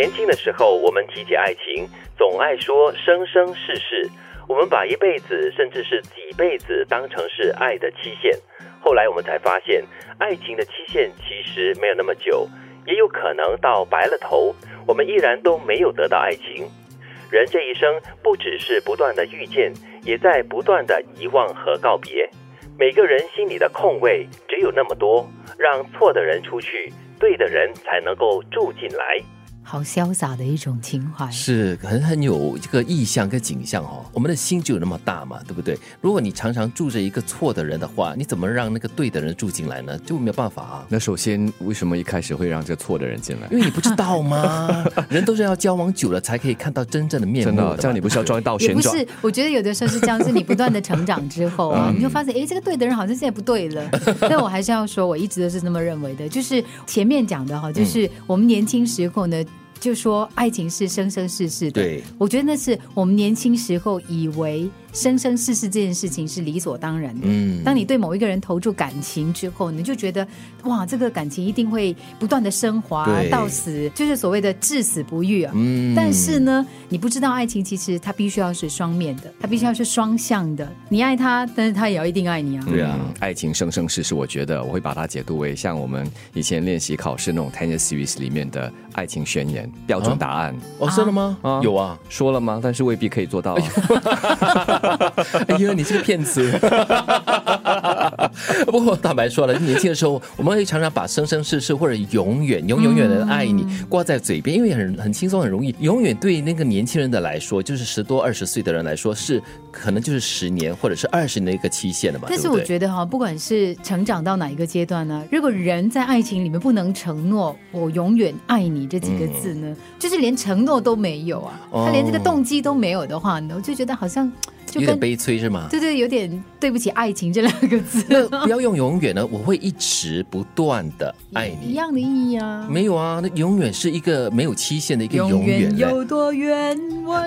年轻的时候，我们提起爱情，总爱说生生世世。我们把一辈子，甚至是几辈子，当成是爱的期限。后来我们才发现，爱情的期限其实没有那么久，也有可能到白了头，我们依然都没有得到爱情。人这一生，不只是不断的遇见，也在不断的遗忘和告别。每个人心里的空位只有那么多，让错的人出去，对的人才能够住进来。好潇洒的一种情怀，是很很有这个意象跟景象哦。我们的心就有那么大嘛，对不对？如果你常常住着一个错的人的话，你怎么让那个对的人住进来呢？就没有办法啊。那首先，为什么一开始会让这错的人进来？因为你不知道吗？人都是要交往久了才可以看到真正的面目的。这样你不是要装一道旋转？不是，我觉得有的时候是这样，是你不断的成长之后啊，你就发现，哎，这个对的人好像现在不对了。但我还是要说，我一直都是这么认为的，就是前面讲的哈，就是我们年轻时候呢。就说爱情是生生世世的，对我觉得那是我们年轻时候以为。生生世世这件事情是理所当然的。嗯，当你对某一个人投注感情之后，你就觉得哇，这个感情一定会不断的升华到死，就是所谓的至死不渝啊。嗯，但是呢，你不知道爱情其实它必须要是双面的，它必须要是双向的。你爱他，但是他也要一定爱你啊。对啊，爱情生生世世，我觉得我会把它解读为像我们以前练习考试那种 tennis series 里面的爱情宣言标准答案。哦，说了吗？啊，有啊，说了吗？但是未必可以做到。哎 呀，你是个骗子！不过坦白说了，年轻的时候，我们会常常把生生世世或者永远、永永远的爱你挂在嘴边，因为很很轻松、很容易。永远对那个年轻人的来说，就是十多二十岁的人来说，是可能就是十年或者是二十年的一个期限了嘛。但是我觉得哈，不管是成长到哪一个阶段呢，如果人在爱情里面不能承诺“我永远爱你”这几个字呢，就是连承诺都没有啊，他连这个动机都没有的话呢，我就觉得好像。有点悲催是吗？对对，有点对不起爱情这两个字。那不要用永远呢，我会一直不断的 爱你，一样的意义啊。没有啊，那永远是一个没有期限的一个永远。有多远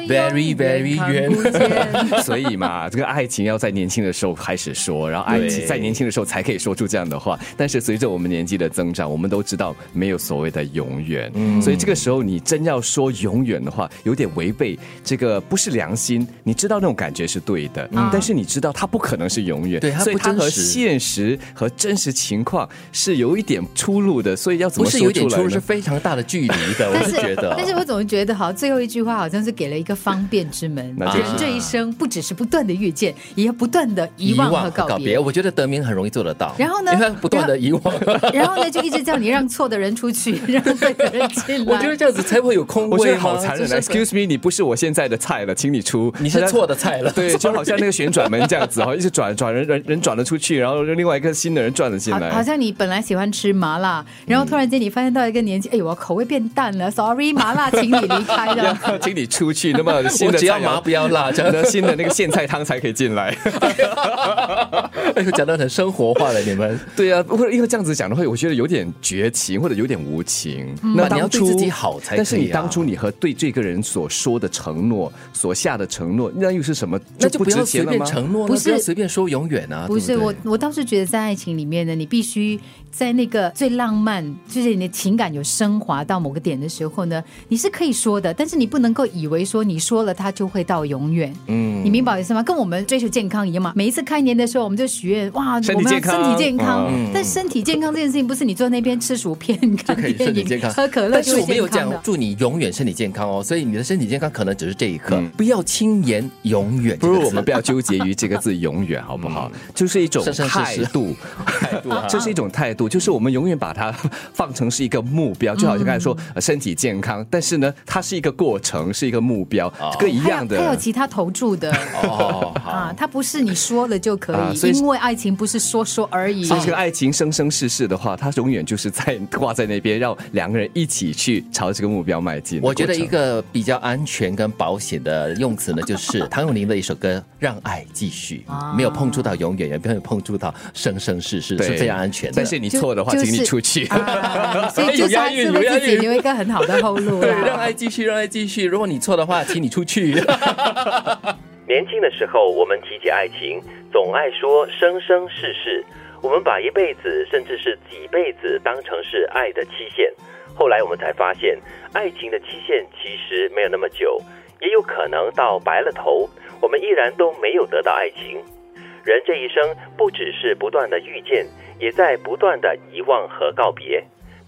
？Very very 远。所以嘛，这个爱情要在年轻的时候开始说，然后爱情在年轻的时候才可以说出这样的话。但是随着我们年纪的增长，我们都知道没有所谓的永远。嗯。所以这个时候你真要说永远的话，有点违背这个不是良心。你知道那种感觉。是对的，但是你知道它不可能是永远，对，所以它和现实和真实情况是有一点出入的，所以要怎么说出来？不是有点出入，是非常大的距离的。我是 觉得，但是我总是觉得，好，最后一句话好像是给了一个方便之门。人这一生不只是不断的遇见，也要不断的遗忘和告别。我觉得德明很容易做得到。然后呢？不断的遗忘，然后呢？就一直叫你让错的人出去，让对的人进来。我觉得这样子才会有空位。我觉得好残忍。Excuse me，你不是我现在的菜了，请你出。你是错的菜了。对，就好像那个旋转门这样子哈，一直转转人人人转了出去，然后另外一个新的人转了进来。好像你本来喜欢吃麻辣，然后突然间你发现到一个年纪，哎呦，我口味变淡了，Sorry，麻辣，请你离开的，请你出去。那么 新的只要麻不要辣，这样的新的那个苋菜汤才可以进来。哎呦，讲的很生活化了，你们对啊，或者因为这样子讲的话，我觉得有点绝情或者有点无情。那你要对自己好才，但是你当初你和对这个人所说的承诺、所下的承诺，那又是什么？那就不要随便承诺，不是随便说永远啊。不是我，我倒是觉得在爱情里面呢，你必须在那个最浪漫，就是你的情感有升华到某个点的时候呢，你是可以说的，但是你不能够以为说你说了它就会到永远。嗯，你明白我意思吗？跟我们追求健康一样嘛。每一次开年的时候，我们就许愿哇，我们要身体健康。但身体健康这件事情，不是你坐那边吃薯片、看电影、喝可乐就是我没有讲祝你永远身体健康哦，所以你的身体健康可能只是这一刻，不要轻言永远。不如我们不要纠结于这个字“永远”，好不好？就是一种态度，态度，这是一种态度，就是我们永远把它放成是一个目标，就好像刚才说身体健康，但是呢，它是一个过程，是一个目标，这个一样的。它有其他投注的哦，啊，它不是你说了就可以，因为爱情不是说说而已。所以这个爱情生生世世的话，它永远就是在挂在那边，让两个人一起去朝这个目标迈进。我觉得一个比较安全跟保险的用词呢，就是唐咏麟的一首歌《让爱继续》，没有碰触到永远，也没有碰触到生生世世，是非常安全的。但是你错的话，请你出去。所以 就是还是为自己留一个很好的后路。对，让爱继续，让爱继续。如果你错的话，请你出去。年轻的时候，我们提起爱情，总爱说生生世世。我们把一辈子甚至是几辈子当成是爱的期限，后来我们才发现，爱情的期限其实没有那么久，也有可能到白了头，我们依然都没有得到爱情。人这一生不只是不断的遇见，也在不断的遗忘和告别。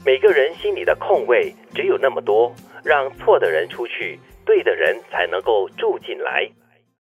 每个人心里的空位只有那么多，让错的人出去，对的人才能够住进来。